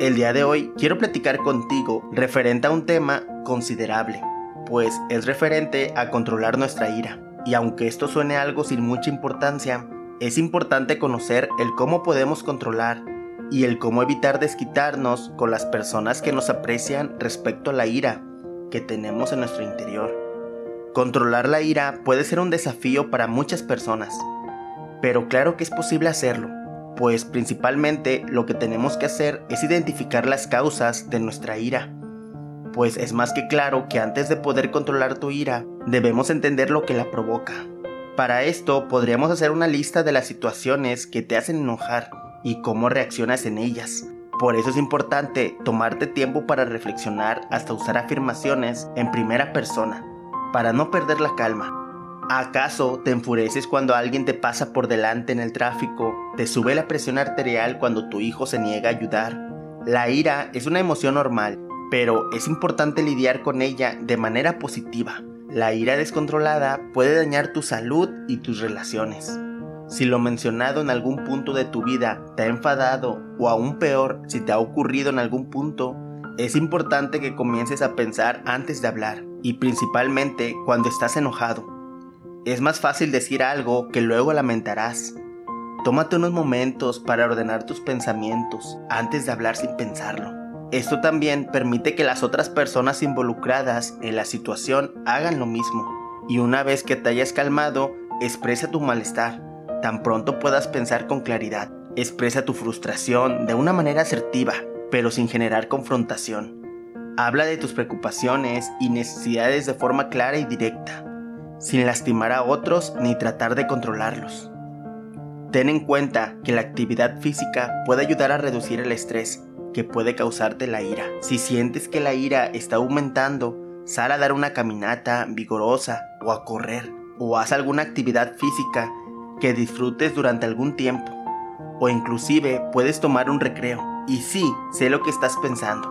El día de hoy quiero platicar contigo referente a un tema considerable, pues es referente a controlar nuestra ira. Y aunque esto suene algo sin mucha importancia, es importante conocer el cómo podemos controlar y el cómo evitar desquitarnos con las personas que nos aprecian respecto a la ira que tenemos en nuestro interior. Controlar la ira puede ser un desafío para muchas personas, pero claro que es posible hacerlo pues principalmente lo que tenemos que hacer es identificar las causas de nuestra ira. Pues es más que claro que antes de poder controlar tu ira, debemos entender lo que la provoca. Para esto podríamos hacer una lista de las situaciones que te hacen enojar y cómo reaccionas en ellas. Por eso es importante tomarte tiempo para reflexionar hasta usar afirmaciones en primera persona, para no perder la calma ¿Acaso te enfureces cuando alguien te pasa por delante en el tráfico? ¿Te sube la presión arterial cuando tu hijo se niega a ayudar? La ira es una emoción normal, pero es importante lidiar con ella de manera positiva. La ira descontrolada puede dañar tu salud y tus relaciones. Si lo mencionado en algún punto de tu vida te ha enfadado o aún peor si te ha ocurrido en algún punto, es importante que comiences a pensar antes de hablar y principalmente cuando estás enojado. Es más fácil decir algo que luego lamentarás. Tómate unos momentos para ordenar tus pensamientos antes de hablar sin pensarlo. Esto también permite que las otras personas involucradas en la situación hagan lo mismo. Y una vez que te hayas calmado, expresa tu malestar. Tan pronto puedas pensar con claridad. Expresa tu frustración de una manera asertiva, pero sin generar confrontación. Habla de tus preocupaciones y necesidades de forma clara y directa sin lastimar a otros ni tratar de controlarlos. Ten en cuenta que la actividad física puede ayudar a reducir el estrés que puede causarte la ira. Si sientes que la ira está aumentando, sal a dar una caminata vigorosa o a correr o haz alguna actividad física que disfrutes durante algún tiempo. O inclusive puedes tomar un recreo. Y sí, sé lo que estás pensando.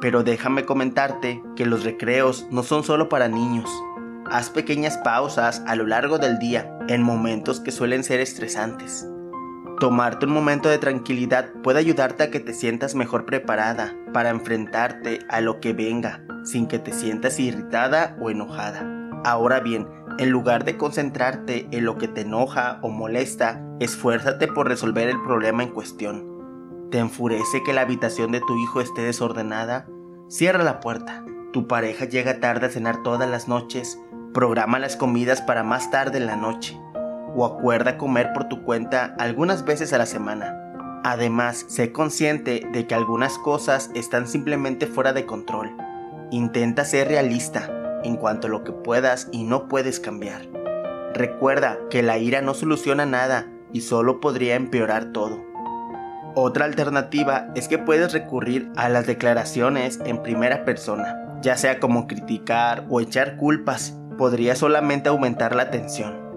Pero déjame comentarte que los recreos no son solo para niños. Haz pequeñas pausas a lo largo del día en momentos que suelen ser estresantes. Tomarte un momento de tranquilidad puede ayudarte a que te sientas mejor preparada para enfrentarte a lo que venga sin que te sientas irritada o enojada. Ahora bien, en lugar de concentrarte en lo que te enoja o molesta, esfuérzate por resolver el problema en cuestión. ¿Te enfurece que la habitación de tu hijo esté desordenada? Cierra la puerta. Tu pareja llega tarde a cenar todas las noches Programa las comidas para más tarde en la noche o acuerda comer por tu cuenta algunas veces a la semana. Además, sé consciente de que algunas cosas están simplemente fuera de control. Intenta ser realista en cuanto a lo que puedas y no puedes cambiar. Recuerda que la ira no soluciona nada y solo podría empeorar todo. Otra alternativa es que puedes recurrir a las declaraciones en primera persona, ya sea como criticar o echar culpas podría solamente aumentar la tensión.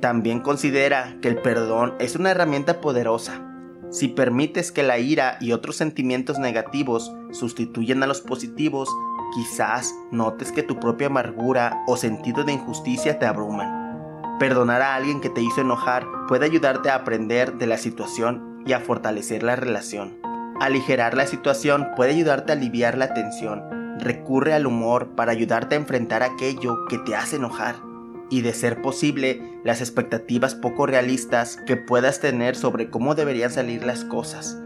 También considera que el perdón es una herramienta poderosa. Si permites que la ira y otros sentimientos negativos sustituyan a los positivos, quizás notes que tu propia amargura o sentido de injusticia te abruman. Perdonar a alguien que te hizo enojar puede ayudarte a aprender de la situación y a fortalecer la relación. Aligerar la situación puede ayudarte a aliviar la tensión recurre al humor para ayudarte a enfrentar aquello que te hace enojar y de ser posible las expectativas poco realistas que puedas tener sobre cómo deberían salir las cosas.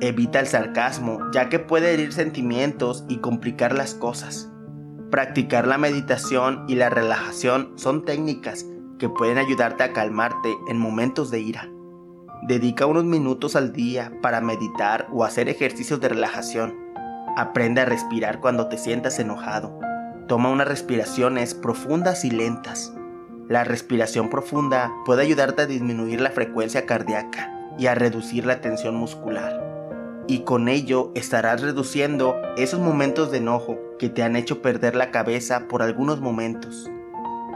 Evita el sarcasmo ya que puede herir sentimientos y complicar las cosas. Practicar la meditación y la relajación son técnicas que pueden ayudarte a calmarte en momentos de ira. Dedica unos minutos al día para meditar o hacer ejercicios de relajación Aprende a respirar cuando te sientas enojado. Toma unas respiraciones profundas y lentas. La respiración profunda puede ayudarte a disminuir la frecuencia cardíaca y a reducir la tensión muscular. Y con ello estarás reduciendo esos momentos de enojo que te han hecho perder la cabeza por algunos momentos.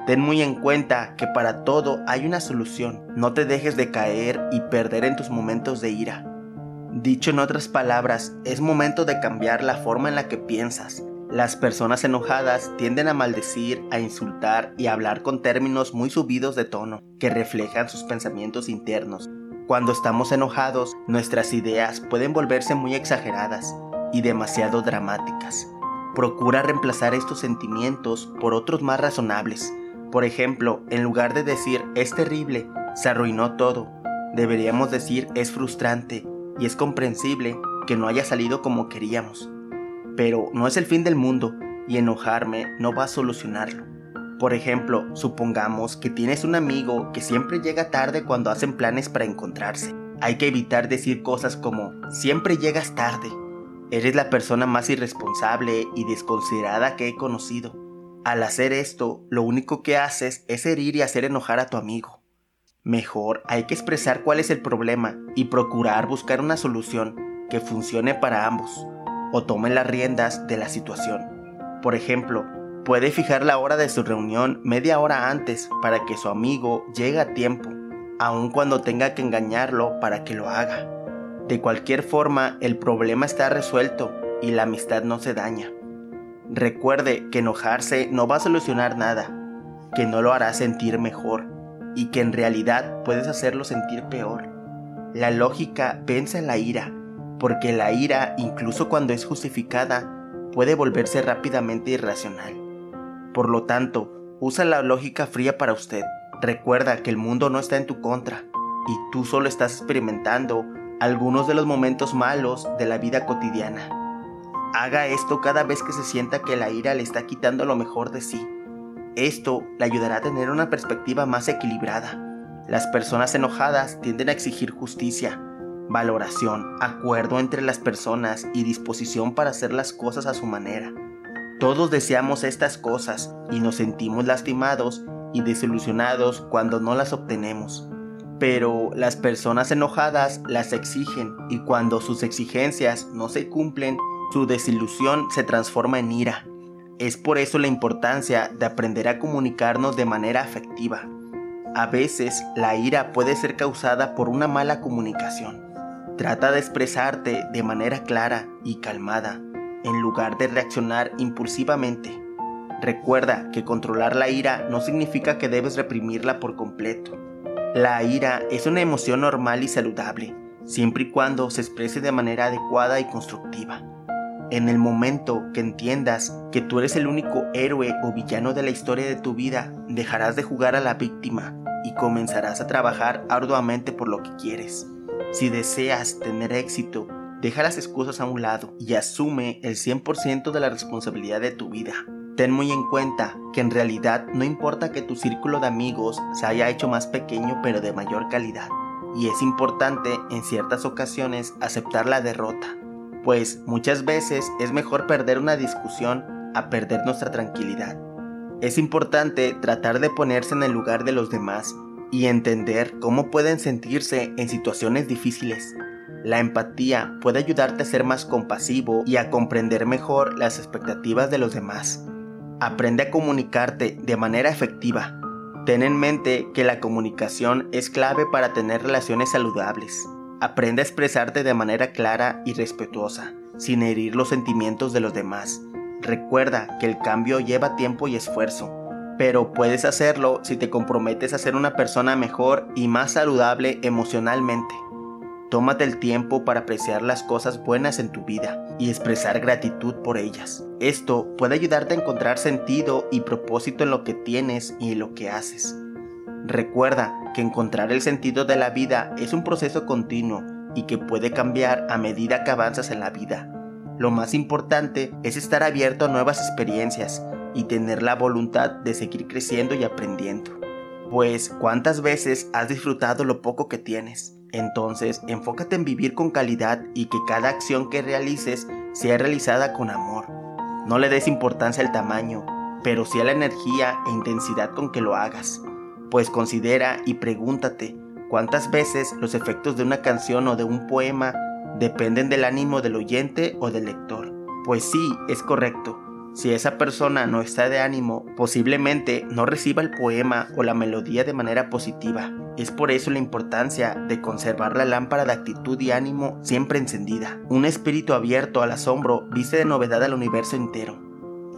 Ten muy en cuenta que para todo hay una solución. No te dejes de caer y perder en tus momentos de ira. Dicho en otras palabras, es momento de cambiar la forma en la que piensas. Las personas enojadas tienden a maldecir, a insultar y a hablar con términos muy subidos de tono, que reflejan sus pensamientos internos. Cuando estamos enojados, nuestras ideas pueden volverse muy exageradas y demasiado dramáticas. Procura reemplazar estos sentimientos por otros más razonables. Por ejemplo, en lugar de decir es terrible, se arruinó todo, deberíamos decir es frustrante y es comprensible que no haya salido como queríamos. Pero no es el fin del mundo y enojarme no va a solucionarlo. Por ejemplo, supongamos que tienes un amigo que siempre llega tarde cuando hacen planes para encontrarse. Hay que evitar decir cosas como siempre llegas tarde. Eres la persona más irresponsable y desconsiderada que he conocido. Al hacer esto, lo único que haces es herir y hacer enojar a tu amigo. Mejor hay que expresar cuál es el problema y procurar buscar una solución que funcione para ambos o tomen las riendas de la situación. Por ejemplo, puede fijar la hora de su reunión media hora antes para que su amigo llegue a tiempo, aun cuando tenga que engañarlo para que lo haga. De cualquier forma, el problema está resuelto y la amistad no se daña. Recuerde que enojarse no va a solucionar nada, que no lo hará sentir mejor y que en realidad puedes hacerlo sentir peor. La lógica vence la ira porque la ira, incluso cuando es justificada, puede volverse rápidamente irracional. Por lo tanto, usa la lógica fría para usted. Recuerda que el mundo no está en tu contra y tú solo estás experimentando algunos de los momentos malos de la vida cotidiana. Haga esto cada vez que se sienta que la ira le está quitando lo mejor de sí. Esto le ayudará a tener una perspectiva más equilibrada. Las personas enojadas tienden a exigir justicia, valoración, acuerdo entre las personas y disposición para hacer las cosas a su manera. Todos deseamos estas cosas y nos sentimos lastimados y desilusionados cuando no las obtenemos. Pero las personas enojadas las exigen y cuando sus exigencias no se cumplen, su desilusión se transforma en ira. Es por eso la importancia de aprender a comunicarnos de manera afectiva. A veces la ira puede ser causada por una mala comunicación. Trata de expresarte de manera clara y calmada, en lugar de reaccionar impulsivamente. Recuerda que controlar la ira no significa que debes reprimirla por completo. La ira es una emoción normal y saludable, siempre y cuando se exprese de manera adecuada y constructiva. En el momento que entiendas que tú eres el único héroe o villano de la historia de tu vida, dejarás de jugar a la víctima y comenzarás a trabajar arduamente por lo que quieres. Si deseas tener éxito, deja las excusas a un lado y asume el 100% de la responsabilidad de tu vida. Ten muy en cuenta que en realidad no importa que tu círculo de amigos se haya hecho más pequeño pero de mayor calidad. Y es importante en ciertas ocasiones aceptar la derrota, pues muchas veces es mejor perder una discusión a perder nuestra tranquilidad. Es importante tratar de ponerse en el lugar de los demás y entender cómo pueden sentirse en situaciones difíciles. La empatía puede ayudarte a ser más compasivo y a comprender mejor las expectativas de los demás. Aprende a comunicarte de manera efectiva. Ten en mente que la comunicación es clave para tener relaciones saludables. Aprende a expresarte de manera clara y respetuosa, sin herir los sentimientos de los demás. Recuerda que el cambio lleva tiempo y esfuerzo pero puedes hacerlo si te comprometes a ser una persona mejor y más saludable emocionalmente. Tómate el tiempo para apreciar las cosas buenas en tu vida y expresar gratitud por ellas. Esto puede ayudarte a encontrar sentido y propósito en lo que tienes y en lo que haces. Recuerda que encontrar el sentido de la vida es un proceso continuo y que puede cambiar a medida que avanzas en la vida. Lo más importante es estar abierto a nuevas experiencias y tener la voluntad de seguir creciendo y aprendiendo. Pues cuántas veces has disfrutado lo poco que tienes. Entonces enfócate en vivir con calidad y que cada acción que realices sea realizada con amor. No le des importancia al tamaño, pero sí a la energía e intensidad con que lo hagas. Pues considera y pregúntate cuántas veces los efectos de una canción o de un poema dependen del ánimo del oyente o del lector. Pues sí, es correcto. Si esa persona no está de ánimo, posiblemente no reciba el poema o la melodía de manera positiva. Es por eso la importancia de conservar la lámpara de actitud y ánimo siempre encendida. Un espíritu abierto al asombro viste de novedad al universo entero.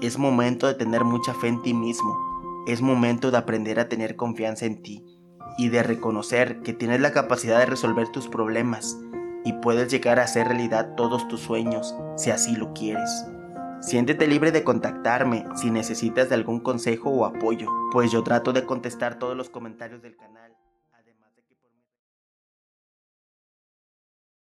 Es momento de tener mucha fe en ti mismo. Es momento de aprender a tener confianza en ti. y de reconocer que tienes la capacidad de resolver tus problemas y puedes llegar a hacer realidad todos tus sueños si así lo quieres. Siéntete libre de contactarme si necesitas de algún consejo o apoyo, pues yo trato de contestar todos los comentarios del canal.